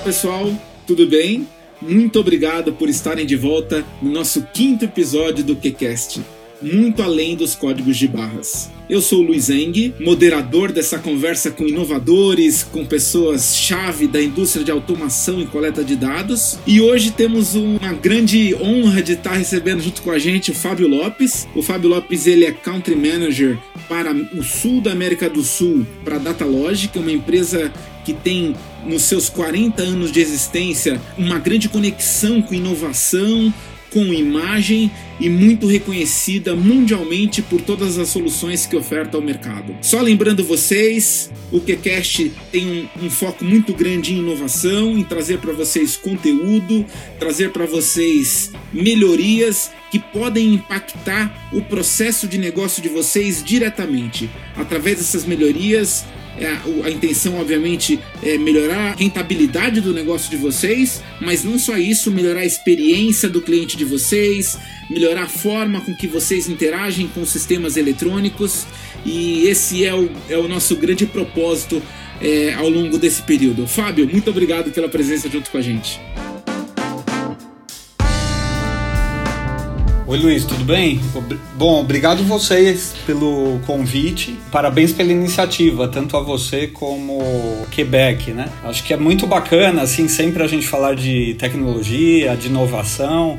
pessoal, tudo bem? Muito obrigado por estarem de volta no nosso quinto episódio do QCast muito além dos códigos de barras. Eu sou o Luiz Eng, moderador dessa conversa com inovadores, com pessoas-chave da indústria de automação e coleta de dados. E hoje temos uma grande honra de estar recebendo junto com a gente o Fábio Lopes. O Fábio Lopes ele é Country Manager para o sul da América do Sul para a Datalogic, uma empresa que tem nos seus 40 anos de existência uma grande conexão com inovação, com imagem e muito reconhecida mundialmente por todas as soluções que oferta ao mercado. Só lembrando vocês, o QCast tem um, um foco muito grande em inovação, em trazer para vocês conteúdo, trazer para vocês melhorias que podem impactar o processo de negócio de vocês diretamente. Através dessas melhorias, é, a intenção, obviamente, é melhorar a rentabilidade do negócio de vocês, mas não só isso, melhorar a experiência do cliente de vocês, melhorar a forma com que vocês interagem com sistemas eletrônicos, e esse é o, é o nosso grande propósito é, ao longo desse período. Fábio, muito obrigado pela presença junto com a gente. Oi Luiz, tudo bem? Bom, obrigado vocês pelo convite. Parabéns pela iniciativa, tanto a você como Quebec, né? Acho que é muito bacana, assim, sempre a gente falar de tecnologia, de inovação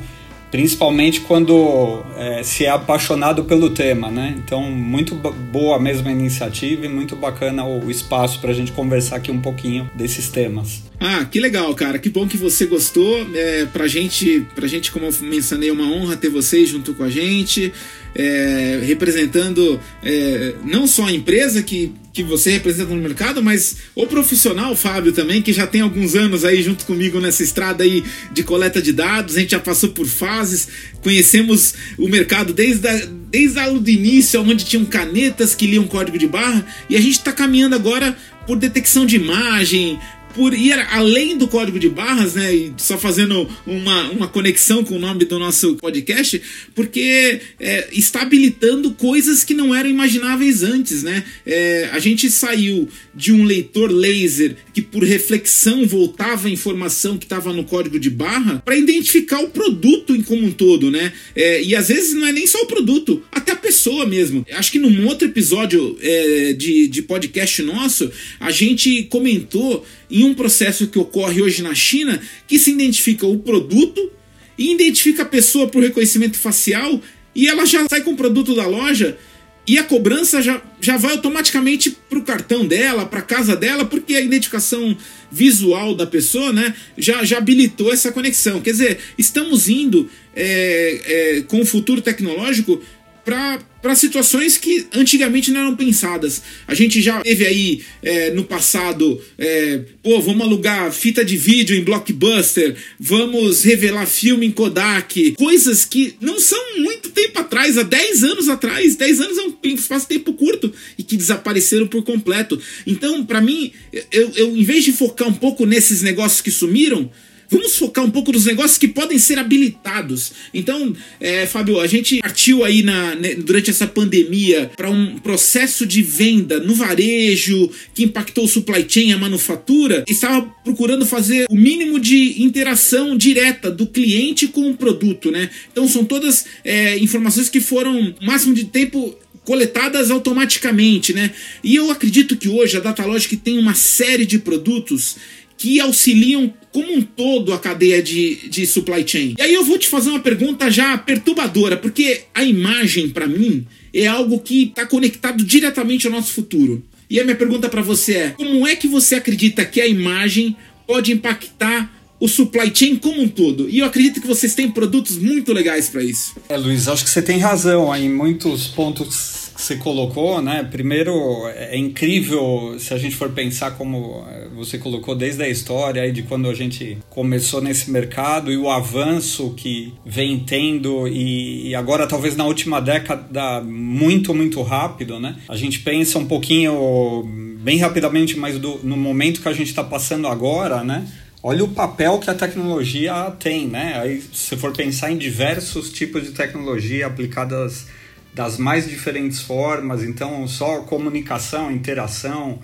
principalmente quando é, se é apaixonado pelo tema, né? Então, muito boa mesmo a iniciativa e muito bacana o espaço para a gente conversar aqui um pouquinho desses temas. Ah, que legal, cara. Que bom que você gostou. É, pra gente, pra gente, como eu mencionei, é uma honra ter vocês junto com a gente é, representando é, não só a empresa que, que você representa no mercado, mas o profissional, Fábio, também, que já tem alguns anos aí junto comigo nessa estrada aí de coleta de dados. A gente já passou por fases, conhecemos o mercado desde a, desde a do início, onde tinham canetas que liam código de barra, e a gente está caminhando agora por detecção de imagem, por ir além do código de barras, né? E só fazendo uma, uma conexão com o nome do nosso podcast, porque é, está habilitando coisas que não eram imagináveis antes, né? É, a gente saiu de um leitor laser que, por reflexão, voltava a informação que estava no código de barra para identificar o produto em como um todo, né? É, e às vezes não é nem só o produto, a pessoa mesmo. Acho que num outro episódio é, de, de podcast nosso, a gente comentou em um processo que ocorre hoje na China que se identifica o produto e identifica a pessoa por reconhecimento facial e ela já sai com o produto da loja e a cobrança já, já vai automaticamente para o cartão dela, para casa dela, porque a identificação visual da pessoa né, já, já habilitou essa conexão. Quer dizer, estamos indo é, é, com o futuro tecnológico para situações que antigamente não eram pensadas. A gente já teve aí é, no passado, é, pô, vamos alugar fita de vídeo em blockbuster, vamos revelar filme em Kodak, coisas que não são muito tempo atrás, há 10 anos atrás, 10 anos é um espaço tempo curto e que desapareceram por completo. Então, para mim, eu, eu, em vez de focar um pouco nesses negócios que sumiram, Vamos focar um pouco nos negócios que podem ser habilitados. Então, é, Fábio, a gente partiu aí na, né, durante essa pandemia para um processo de venda no varejo que impactou o supply chain, a manufatura, estava procurando fazer o mínimo de interação direta do cliente com o produto, né? Então são todas é, informações que foram máximo de tempo coletadas automaticamente, né? E eu acredito que hoje a Datalogic tem uma série de produtos que auxiliam como um todo a cadeia de, de supply chain. E aí eu vou te fazer uma pergunta já perturbadora, porque a imagem, para mim, é algo que está conectado diretamente ao nosso futuro. E a minha pergunta para você é: como é que você acredita que a imagem pode impactar o supply chain como um todo. E eu acredito que vocês têm produtos muito legais para isso. É, Luiz, acho que você tem razão em muitos pontos você colocou, né? Primeiro, é incrível se a gente for pensar como é, você colocou desde a história aí de quando a gente começou nesse mercado e o avanço que vem tendo e agora talvez na última década muito, muito rápido, né? A gente pensa um pouquinho bem rapidamente, mas do, no momento que a gente está passando agora, né? Olha o papel que a tecnologia tem, né? Aí, se for pensar em diversos tipos de tecnologia aplicadas das mais diferentes formas, então só comunicação, interação,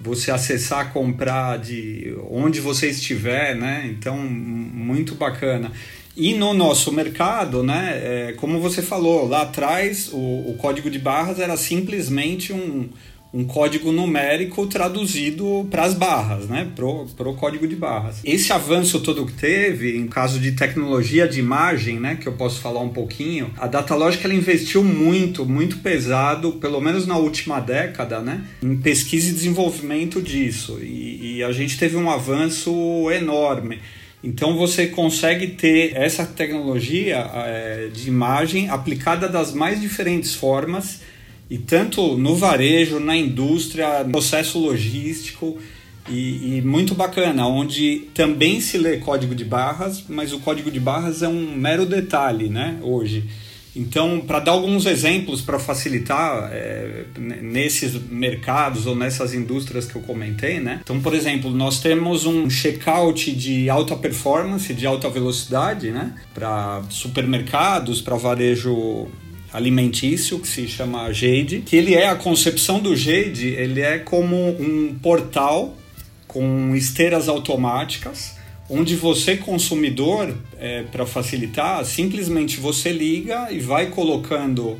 você acessar, comprar de onde você estiver, né? Então, muito bacana. E no nosso mercado, né, é, como você falou, lá atrás o, o código de barras era simplesmente um, um código numérico traduzido para as barras, né, pro, código de barras. Esse avanço todo que teve, em caso de tecnologia de imagem, né, que eu posso falar um pouquinho, a Datalogic ela investiu muito, muito pesado, pelo menos na última década, né, em pesquisa e desenvolvimento disso. E, e a gente teve um avanço enorme. Então você consegue ter essa tecnologia é, de imagem aplicada das mais diferentes formas e tanto no varejo, na indústria, no processo logístico e, e, muito bacana, onde também se lê código de barras, mas o código de barras é um mero detalhe, né? Hoje. Então, para dar alguns exemplos para facilitar é, nesses mercados ou nessas indústrias que eu comentei, né? Então, por exemplo, nós temos um checkout de alta performance, de alta velocidade, né? Para supermercados, para varejo alimentício que se chama Jade, que ele é a concepção do Jade, ele é como um portal com esteiras automáticas, onde você consumidor, é, para facilitar, simplesmente você liga e vai colocando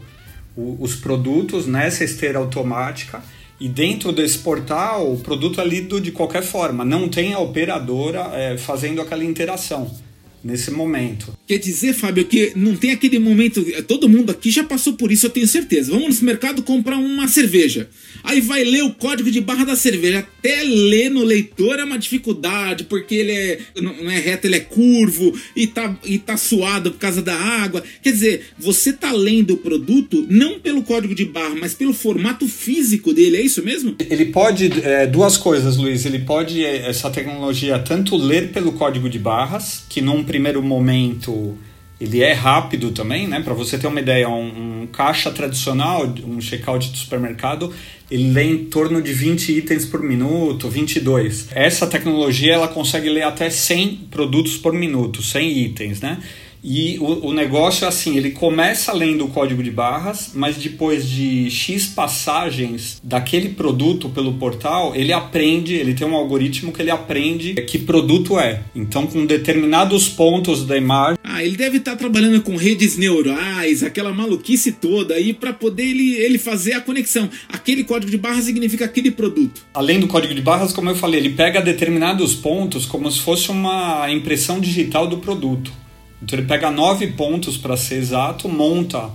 o, os produtos nessa esteira automática. E dentro desse portal o produto é lido de qualquer forma, não tem a operadora é, fazendo aquela interação nesse momento. Quer dizer, Fábio, que não tem aquele momento. Todo mundo aqui já passou por isso, eu tenho certeza. Vamos no mercado comprar uma cerveja. Aí vai ler o código de barra da cerveja. Até ler no leitor é uma dificuldade, porque ele é, não é reto, ele é curvo e tá, e tá suado por causa da água. Quer dizer, você tá lendo o produto não pelo código de barra, mas pelo formato físico dele, é isso mesmo? Ele pode, é, duas coisas, Luiz. Ele pode, é, essa tecnologia, tanto ler pelo código de barras, que num primeiro momento ele é rápido também, né? Para você ter uma ideia, um, um, caixa tradicional, um checkout de supermercado, ele lê em torno de 20 itens por minuto, 22. Essa tecnologia ela consegue ler até 100 produtos por minuto, 100 itens, né? E o, o, negócio é assim, ele começa lendo o código de barras, mas depois de X passagens daquele produto pelo portal, ele aprende, ele tem um algoritmo que ele aprende que produto é. Então, com determinados pontos da imagem... Ah, ele deve estar trabalhando com redes neurais, aquela maluquice toda aí, para poder ele, ele fazer a conexão. Aquele código de barras significa aquele produto. Além do código de barras, como eu falei, ele pega determinados pontos como se fosse uma impressão digital do produto. Então ele pega nove pontos para ser exato, monta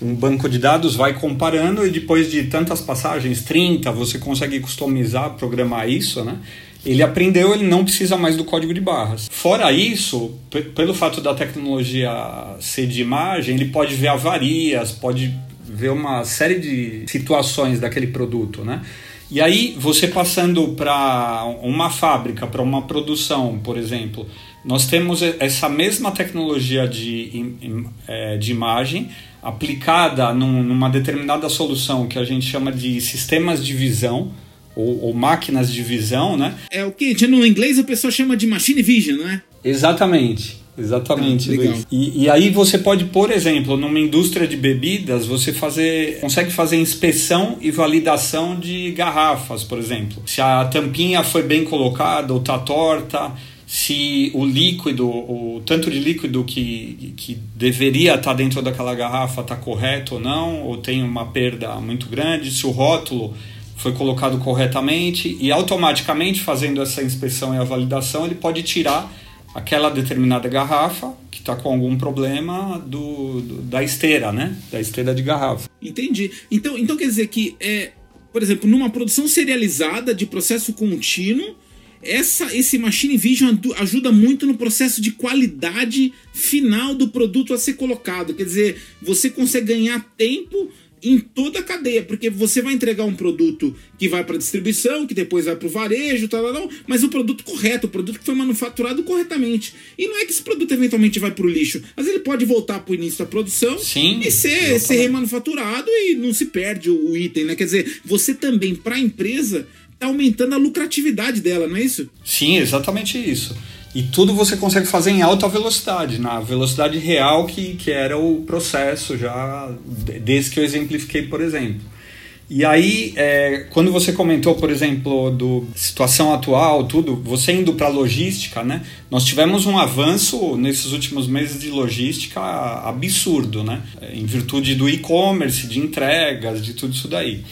um banco de dados, vai comparando e depois de tantas passagens, 30, você consegue customizar, programar isso, né? Ele aprendeu, ele não precisa mais do código de barras. Fora isso, pelo fato da tecnologia ser de imagem, ele pode ver avarias, pode ver uma série de situações daquele produto, né? E aí, você passando para uma fábrica, para uma produção, por exemplo, nós temos essa mesma tecnologia de, é, de imagem aplicada num, numa determinada solução que a gente chama de sistemas de visão ou, ou máquinas de visão, né? É o que no inglês a pessoa chama de machine vision, não é? Exatamente. Exatamente, ah, Luiz. E, e, aí você pode, por exemplo, numa indústria de bebidas, você fazer, consegue fazer inspeção e validação de garrafas, por exemplo. Se a tampinha foi bem colocada ou está torta, se o líquido, o tanto de líquido que, que deveria estar dentro daquela garrafa está correto ou não, ou tem uma perda muito grande, se o rótulo foi colocado corretamente e automaticamente fazendo essa inspeção e a validação ele pode tirar aquela determinada garrafa que está com algum problema do, do, da esteira, né? Da esteira de garrafa. Entendi. Então, então quer dizer que é, por exemplo, numa produção serializada de processo contínuo essa, esse Machine Vision ajuda muito no processo de qualidade final do produto a ser colocado. Quer dizer, você consegue ganhar tempo em toda a cadeia, porque você vai entregar um produto que vai para distribuição, que depois vai para o varejo, tal, tal, mas o produto correto, o produto que foi manufaturado corretamente. E não é que esse produto eventualmente vai para o lixo, mas ele pode voltar para o início da produção Sim, e ser, ser remanufaturado e não se perde o, o item, né? Quer dizer, você também, para a empresa, tá aumentando a lucratividade dela, não é isso? Sim, exatamente isso. E tudo você consegue fazer em alta velocidade, na velocidade real que, que era o processo já desde que eu exemplifiquei, por exemplo. E aí, é, quando você comentou, por exemplo, do situação atual, tudo, você indo para logística, né? Nós tivemos um avanço nesses últimos meses de logística absurdo, né? Em virtude do e-commerce, de entregas, de tudo isso daí.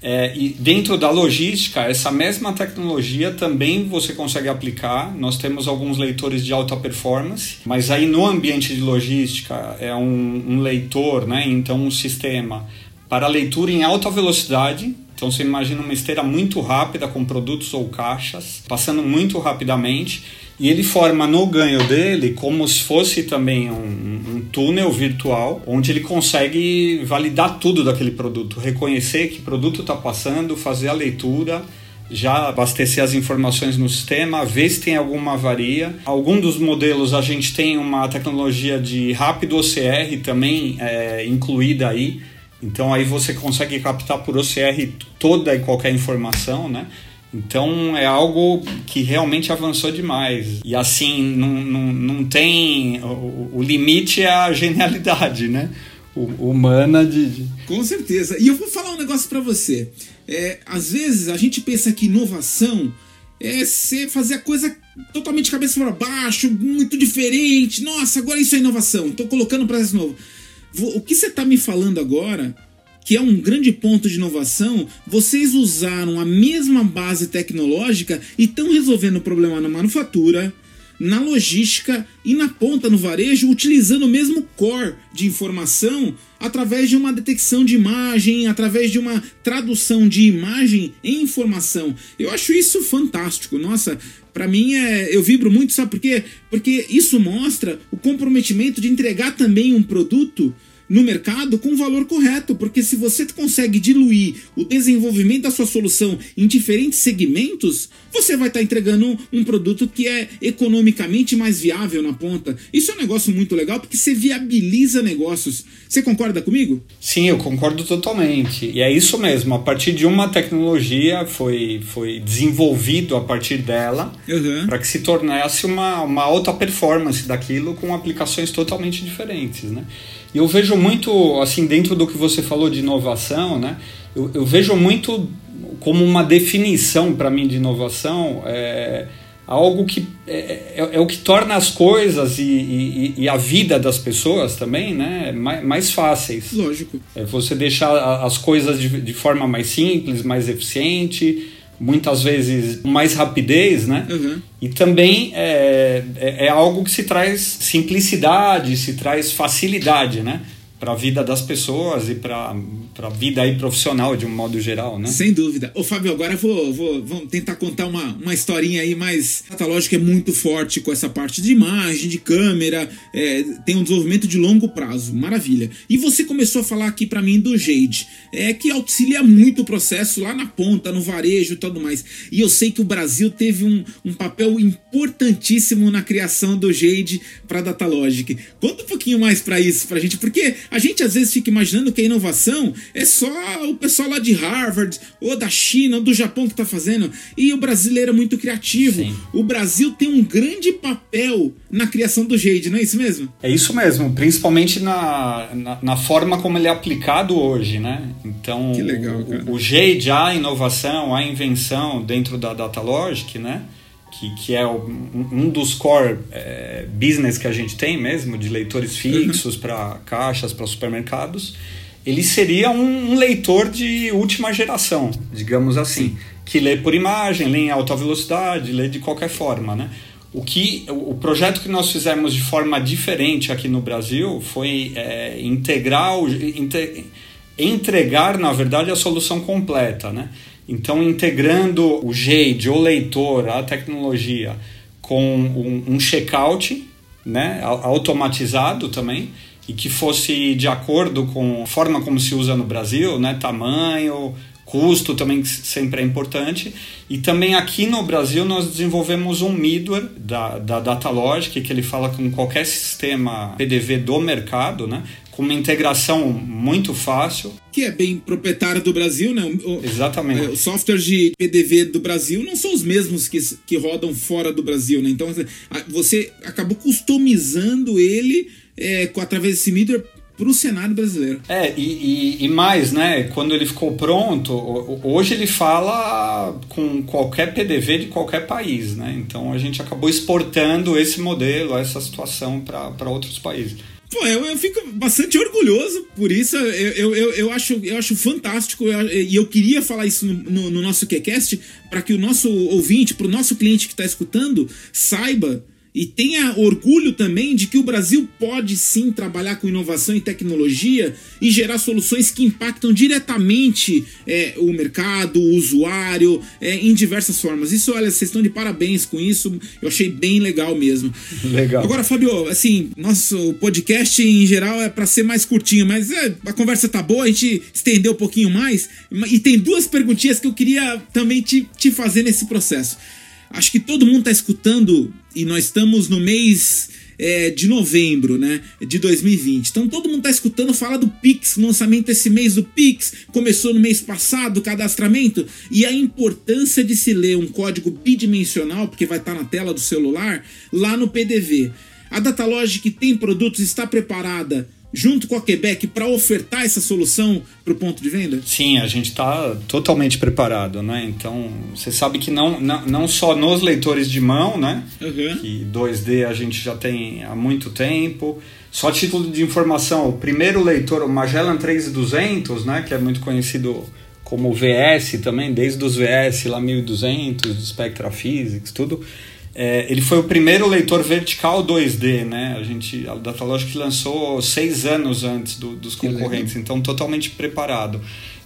É, e dentro da logística, essa mesma tecnologia também você consegue aplicar. Nós temos alguns leitores de alta performance, mas aí no ambiente de logística é um, um leitor, né? Então um sistema para leitura em alta velocidade. Então você imagina uma esteira muito rápida com produtos ou caixas passando muito rapidamente e ele forma no ganho dele como se fosse também um, um, túnel virtual onde ele consegue validar tudo daquele produto, reconhecer que produto está passando, fazer a leitura, já abastecer as informações no sistema, ver se tem alguma avaria. Algum dos modelos a gente tem uma tecnologia de rápido OCR também é, incluída aí então aí você consegue captar por OCR toda e qualquer informação, né? Então é algo que realmente avançou demais. E assim, não, não, não tem. O, o limite é a genialidade, né? Humana de, Com certeza. E eu vou falar um negócio para você. É, às vezes a gente pensa que inovação é ser, fazer a coisa totalmente cabeça para baixo, muito diferente. Nossa, agora isso é inovação. Estou colocando para esse novo. O que você está me falando agora, que é um grande ponto de inovação, vocês usaram a mesma base tecnológica e estão resolvendo o problema na manufatura, na logística e na ponta no varejo, utilizando o mesmo core de informação através de uma detecção de imagem, através de uma tradução de imagem em informação. Eu acho isso fantástico. Nossa, para mim é, eu vibro muito, sabe por quê? Porque isso mostra o comprometimento de entregar também um produto no mercado com o valor correto, porque se você consegue diluir o desenvolvimento da sua solução em diferentes segmentos, você vai estar tá entregando um produto que é economicamente mais viável na ponta. Isso é um negócio muito legal porque você viabiliza negócios. Você concorda comigo? Sim, eu concordo totalmente. E é isso mesmo, a partir de uma tecnologia foi, foi desenvolvido a partir dela uhum. para que se tornasse uma, uma alta performance daquilo com aplicações totalmente diferentes, né? E eu vejo muito, assim, dentro do que você falou de inovação, né? Eu, eu vejo muito como uma definição para mim de inovação é algo que é, é, é, o que torna as coisas e, e, e, a vida das pessoas também né, mais, mais fáceis. Lógico. É você deixar as coisas de, de forma mais simples, mais eficiente muitas vezes mais rapidez, né? Uhum. E também é, é, é, algo que se traz simplicidade, se traz facilidade, né? para a vida das pessoas e para a vida aí profissional de um modo geral, né? Sem dúvida. Ô Fábio, agora eu vou, vou, vou tentar contar uma, uma historinha aí mais... A lógica é muito forte com essa parte de imagem, de câmera, é, tem um desenvolvimento de longo prazo, maravilha. E você começou a falar aqui para mim do Jade, é que auxilia muito o processo lá na ponta, no varejo e tudo mais. E eu sei que o Brasil teve um, um papel importantíssimo na criação do Jade para Datalogic. Conta um pouquinho mais para isso pra gente, porque a gente às vezes fica imaginando que a inovação é só o pessoal lá de Harvard, ou da China, ou do Japão que está fazendo. E o brasileiro é muito criativo. Sim. O Brasil tem um grande papel na criação do Jade, não é isso mesmo? É isso mesmo, principalmente na, na, na forma como ele é aplicado hoje, né? Então, que legal, cara. O, o Jade, a inovação, a invenção dentro da Datalogic, né? que, que é um, dos core é, business que a gente tem mesmo, de leitores uhum. fixos uhum. para caixas, para supermercados, ele seria um, um, leitor de última geração, digamos assim, Sim. que lê por imagem, lê em alta velocidade, lê de qualquer forma, né? O que o projeto que nós fizemos de forma diferente aqui no Brasil foi é, integrar, inte, entregar, na verdade, a solução completa, né? Então, integrando o Jade, o leitor, a tecnologia, com um, um checkout né, automatizado também, e que fosse de acordo com a forma como se usa no Brasil, né, tamanho, custo também sempre é importante. E também aqui no Brasil nós desenvolvemos um middleware da, da Datalogic, que ele fala com qualquer sistema PDV do mercado, né? com uma integração muito fácil. Que é bem proprietário do Brasil, né? O, Exatamente. É, os softwares de PDV do Brasil não são os mesmos que, que rodam fora do Brasil, né? Então você acabou customizando ele é, através desse middleware para o cenário brasileiro. É, e, e, e, mais, né? Quando ele ficou pronto, hoje ele fala com qualquer PDV de qualquer país, né? Então a gente acabou exportando esse modelo, essa situação para outros países. Pô, eu, eu, fico bastante orgulhoso por isso. Eu, eu, eu, eu acho, eu acho fantástico. E eu, queria falar isso no, no, no nosso QCast para que o nosso ouvinte, para o nosso cliente que está escutando, saiba e tenha orgulho também de que o Brasil pode sim trabalhar com inovação e tecnologia e gerar soluções que impactam diretamente é, o mercado, o usuário, é, em diversas formas. Isso, olha, vocês estão de parabéns com isso, eu achei bem legal mesmo. Legal. Agora, Fabio, assim, nosso podcast em geral é para ser mais curtinho, mas é, a conversa tá boa, a gente estendeu um pouquinho mais. E tem duas perguntinhas que eu queria também te, te fazer nesse processo. Acho que todo mundo está escutando e nós estamos no mês é, de novembro, né, de 2020. Então todo mundo está escutando falar do Pix, lançamento esse mês do Pix, começou no mês passado cadastramento e a importância de se ler um código bidimensional, porque vai estar tá na tela do celular, lá no PDV. A Datalogic tem produtos, está preparada junto com a Quebec para ofertar essa solução para o ponto de venda? Sim, a gente está totalmente preparado, né? Então, você sabe que não, não, não só nos leitores de mão, né? Uhum. Que 2D a gente já tem há muito tempo. Só título de informação, o primeiro leitor, o Magellan 3200, né? Que é muito conhecido como VS também, desde os VS lá 1200, do Spectra Physics, tudo é, ele foi o primeiro leitor vertical 2D, né? A gente, a Datalogic lançou seis anos antes do, dos concorrentes, então totalmente preparado.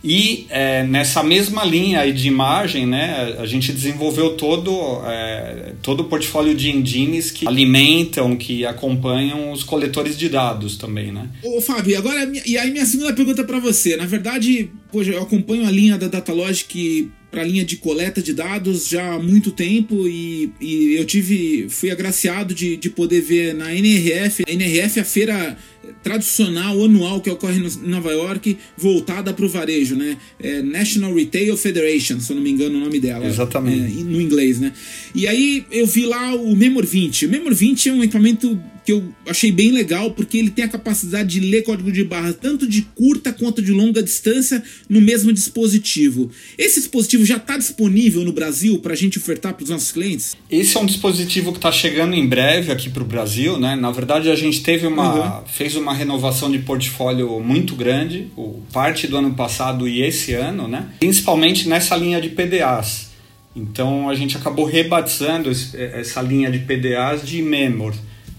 E é, nessa mesma linha de imagem, né, a gente desenvolveu todo, é, todo o portfólio de engines que alimentam, que acompanham os coletores de dados também, né? Ô Fábio, agora, e aí minha segunda pergunta para você. Na verdade, poxa, eu acompanho a linha da Datalogic para a linha de coleta de dados já há muito tempo e, e eu tive fui agraciado de, de poder ver na NRF. A NRF é a feira tradicional anual que ocorre em Nova York, voltada para o varejo, né? É National Retail Federation, se eu não me engano o nome dela. Exatamente. É, no inglês, né? E aí eu vi lá o Memor 20. O Memor 20 é um equipamento que eu achei bem legal, porque ele tem a capacidade de ler código de barra tanto de curta quanto de longa distância no mesmo dispositivo. Esse dispositivo já está disponível no Brasil para a gente ofertar para os nossos clientes? Esse é um dispositivo que está chegando em breve aqui para o Brasil, né? Na verdade, a gente teve uma. Uhum. fez fez uma renovação de portfólio muito grande, parte do ano passado e esse ano, né? principalmente nessa linha de PDAs. Então a gente acabou rebatizando essa linha de PDAs de Memor.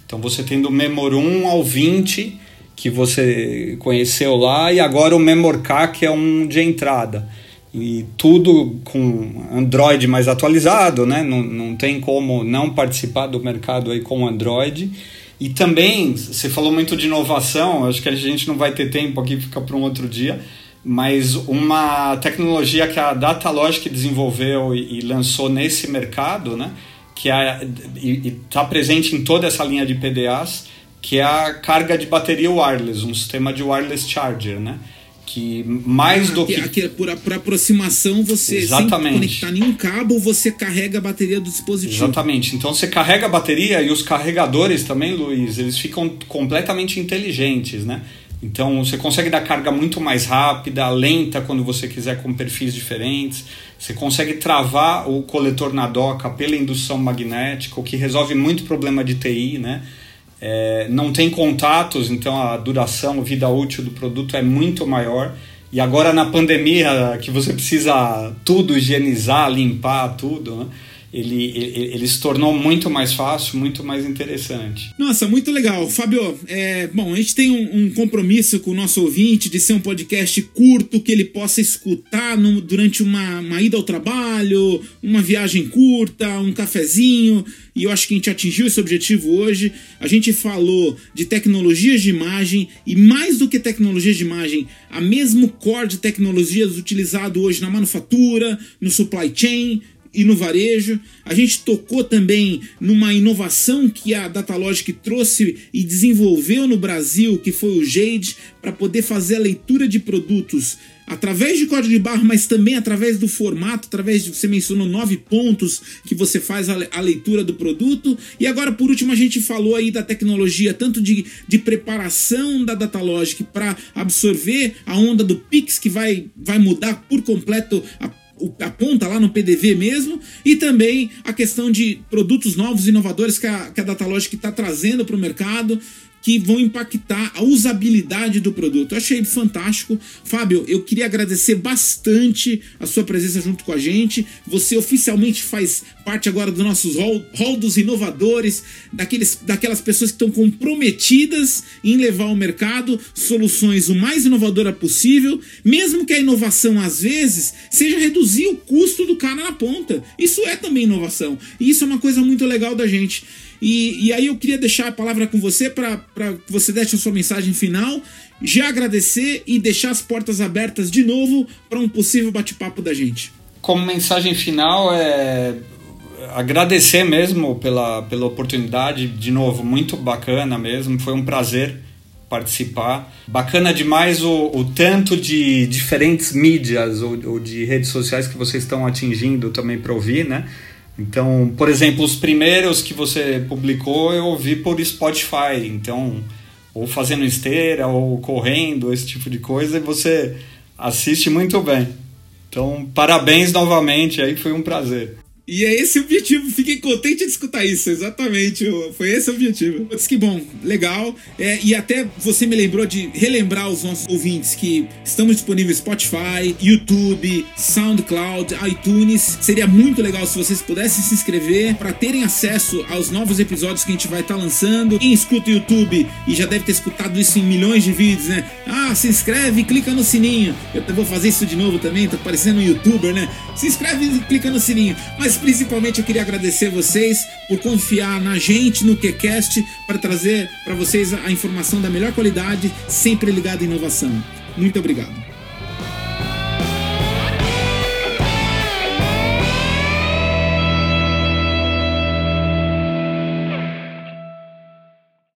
Então você tem do Memor 1 ao 20, que você conheceu lá, e agora o Memor K, que é um de entrada. E tudo com Android mais atualizado, né? Não, não tem como não participar do mercado aí com Android. E também, você falou muito de inovação, acho que a gente não vai ter tempo aqui, fica para um outro dia, mas uma tecnologia que a Datalogic desenvolveu e, e lançou nesse mercado, né, que é, está presente em toda essa linha de PDAs, que é a carga de bateria wireless, um sistema de wireless charger, né? Que mais ah, do que, que... por, por, aproximação você Exatamente. sem conectar nenhum cabo você carrega a bateria do dispositivo Exatamente. Então você carrega a bateria e os carregadores também, Luiz, eles ficam completamente inteligentes, né? Então você consegue dar carga muito mais rápida, lenta quando você quiser com perfis diferentes. Você consegue travar o coletor na doca pela indução magnética, o que resolve muito problema de TI, né? É, não tem contatos, então a duração, a vida útil do produto é muito maior. E agora na pandemia, que você precisa tudo higienizar, limpar tudo, né? Ele, ele, ele, se tornou muito mais fácil, muito mais interessante. Nossa, muito legal. Fábio, é, bom, a gente tem um, um, compromisso com o nosso ouvinte de ser um podcast curto, que ele possa escutar no, durante uma, uma ida ao trabalho, uma viagem curta, um cafezinho, e eu acho que a gente atingiu esse objetivo hoje. A gente falou de tecnologias de imagem, e mais do que tecnologias de imagem, a mesmo core de tecnologias utilizado hoje na manufatura, no supply chain, e no varejo. A gente tocou também numa inovação que a Datalogic trouxe e desenvolveu no Brasil, que foi o Jade, para poder fazer a leitura de produtos através de código de barra, mas também através do formato, através de você mencionou nove pontos que você faz a, a, leitura do produto. E agora, por último, a gente falou aí da tecnologia, tanto de, de preparação da Datalogic para absorver a onda do Pix, que vai, vai mudar por completo a a ponta lá no PDV mesmo, e também a questão de produtos novos, inovadores que a, que a Datalogic está trazendo para o mercado, que vão impactar a usabilidade do produto. Eu achei fantástico. Fábio, eu queria agradecer bastante a sua presença junto com a gente. Você oficialmente faz parte agora do nossos hall, hall dos inovadores, daqueles, daquelas pessoas que estão comprometidas em levar ao mercado soluções o mais inovadora possível, mesmo que a inovação às vezes seja reduzir o custo do cara na ponta. Isso é também inovação. E isso é uma coisa muito legal da gente. E, e aí eu queria deixar a palavra com você para que você deixe a sua mensagem final, já agradecer e deixar as portas abertas de novo para um possível bate-papo da gente. Como mensagem final é agradecer mesmo pela, pela oportunidade, de novo, muito bacana mesmo, foi um prazer participar. Bacana demais o, o tanto de diferentes mídias ou, ou de redes sociais que vocês estão atingindo também para ouvir, né? Então, por exemplo, os primeiros que você publicou eu ouvi por Spotify, então ou fazendo esteira ou correndo, esse tipo de coisa, e você assiste muito bem. Então, parabéns novamente, aí foi um prazer. E é esse o objetivo. Fiquei contente de escutar isso, exatamente. Foi esse o objetivo. Mas que bom, legal. É, e até você me lembrou de relembrar os nossos ouvintes que estamos disponíveis Spotify, YouTube, SoundCloud, iTunes. Seria muito legal se vocês pudessem se inscrever para terem acesso aos novos episódios que a gente vai estar tá lançando. Quem escuta o YouTube e já deve ter escutado isso em milhões de vídeos, né? Ah, se inscreve e clica no sininho. Eu vou fazer isso de novo também, tô parecendo um youtuber, né? Se inscreve e clica no sininho. Mas mas principalmente eu queria agradecer vocês por confiar na gente, no QCast, para trazer para vocês a informação da melhor qualidade, sempre ligada à inovação. Muito obrigado.